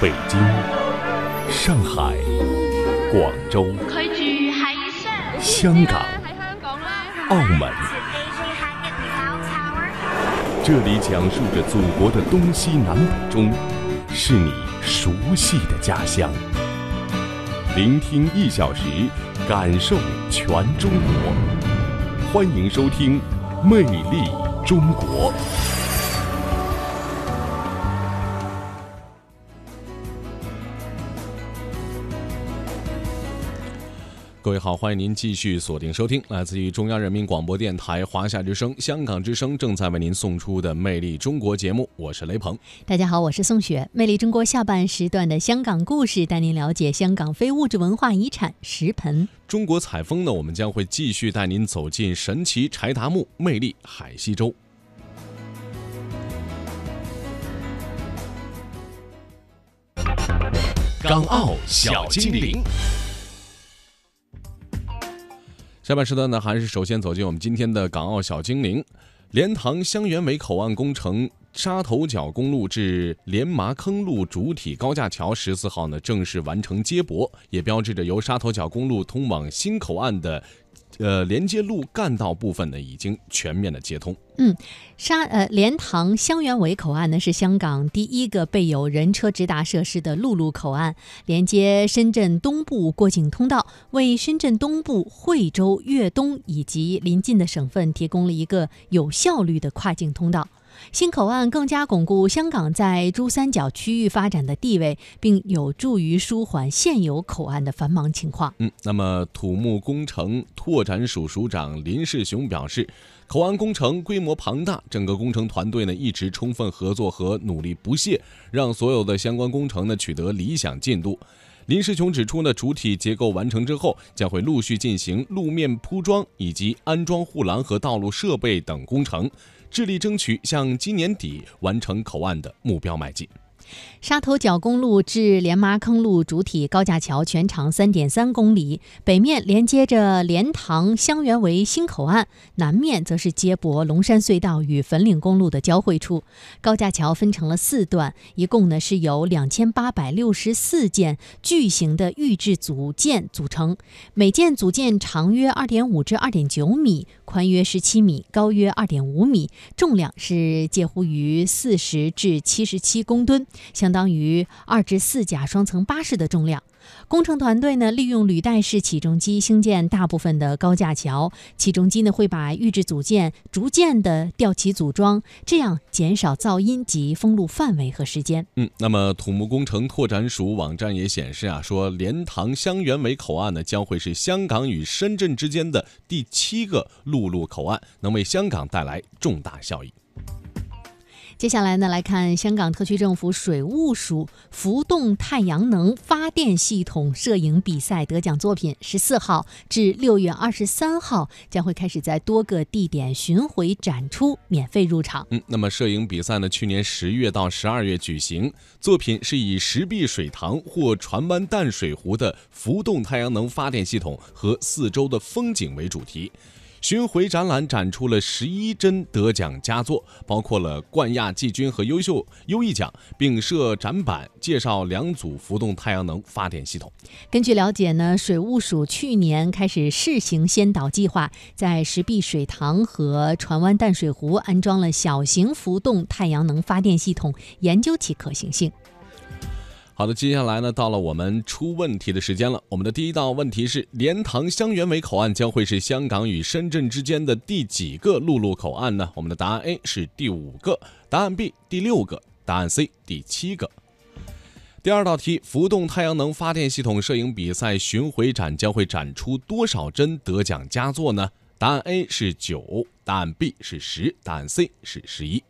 北京、上海、广州、香港、澳门，这里讲述着祖国的东西南北中，是你熟悉的家乡。聆听一小时，感受全中国。欢迎收听《魅力中国》。各位好，欢迎您继续锁定收听来自于中央人民广播电台华夏之声、香港之声正在为您送出的《魅力中国》节目，我是雷鹏。大家好，我是宋雪。《魅力中国》下半时段的香港故事，带您了解香港非物质文化遗产石盆。中国采风呢，我们将会继续带您走进神奇柴达木魅力海西州。港澳小精灵。下半时段呢，还是首先走进我们今天的港澳小精灵。莲塘香园围口岸工程沙头角公路至莲麻坑路主体高架桥十四号呢正式完成接驳，也标志着由沙头角公路通往新口岸的。呃，连接路干道部分呢，已经全面的接通。嗯，沙呃莲塘香园围口岸呢，是香港第一个备有人车直达设施的陆路口岸，连接深圳东部过境通道，为深圳东部、惠州、粤东以及邻近的省份提供了一个有效率的跨境通道。新口岸更加巩固香港在珠三角区域发展的地位，并有助于舒缓现有口岸的繁忙情况。嗯，那么土木工程拓展署署长林世雄表示，口岸工程规模庞大，整个工程团队呢一直充分合作和努力不懈，让所有的相关工程呢取得理想进度。林世雄指出呢，主体结构完成之后，将会陆续进行路面铺装以及安装护栏和道路设备等工程。致力争取向今年底完成口岸的目标迈进。沙头角公路至莲麻坑路主体高架桥全长三点三公里，北面连接着莲塘香园围新口岸，南面则是接驳龙山隧道与粉岭公路的交汇处。高架桥分成了四段，一共呢是由两千八百六十四件巨型的预制组件组成，每件组件长约二点五至二点九米，宽约十七米，高约二点五米，重量是介乎于四十至七十七公吨。相当于二至四架双层巴士的重量。工程团队呢，利用履带式起重机兴建大部分的高架桥。起重机呢，会把预制组件逐渐的吊起组装，这样减少噪音及封路范围和时间。嗯，那么土木工程拓展署网站也显示啊，说莲塘香园围口岸呢，将会是香港与深圳之间的第七个陆路口岸，能为香港带来重大效益。接下来呢，来看香港特区政府水务署浮动太阳能发电系统摄影比赛得奖作品，十四号至六月二十三号将会开始在多个地点巡回展出，免费入场。嗯，那么摄影比赛呢，去年十月到十二月举行，作品是以石壁水塘或船湾淡水湖的浮动太阳能发电系统和四周的风景为主题。巡回展览展出了十一帧得奖佳作，包括了冠亚季军和优秀优异奖，并设展板介绍两组浮动太阳能发电系统。根据了解呢，水务署去年开始试行先导计划，在石壁水塘和船湾淡水湖安装了小型浮动太阳能发电系统，研究其可行性。好的，接下来呢，到了我们出问题的时间了。我们的第一道问题是：莲塘香园围口岸将会是香港与深圳之间的第几个陆路口岸呢？我们的答案 A 是第五个，答案 B 第六个，答案 C 第七个。第二道题：浮动太阳能发电系统摄影比赛巡回展将会展出多少帧得奖佳作呢？答案 A 是九，答案 B 是十，答案 C 是十一。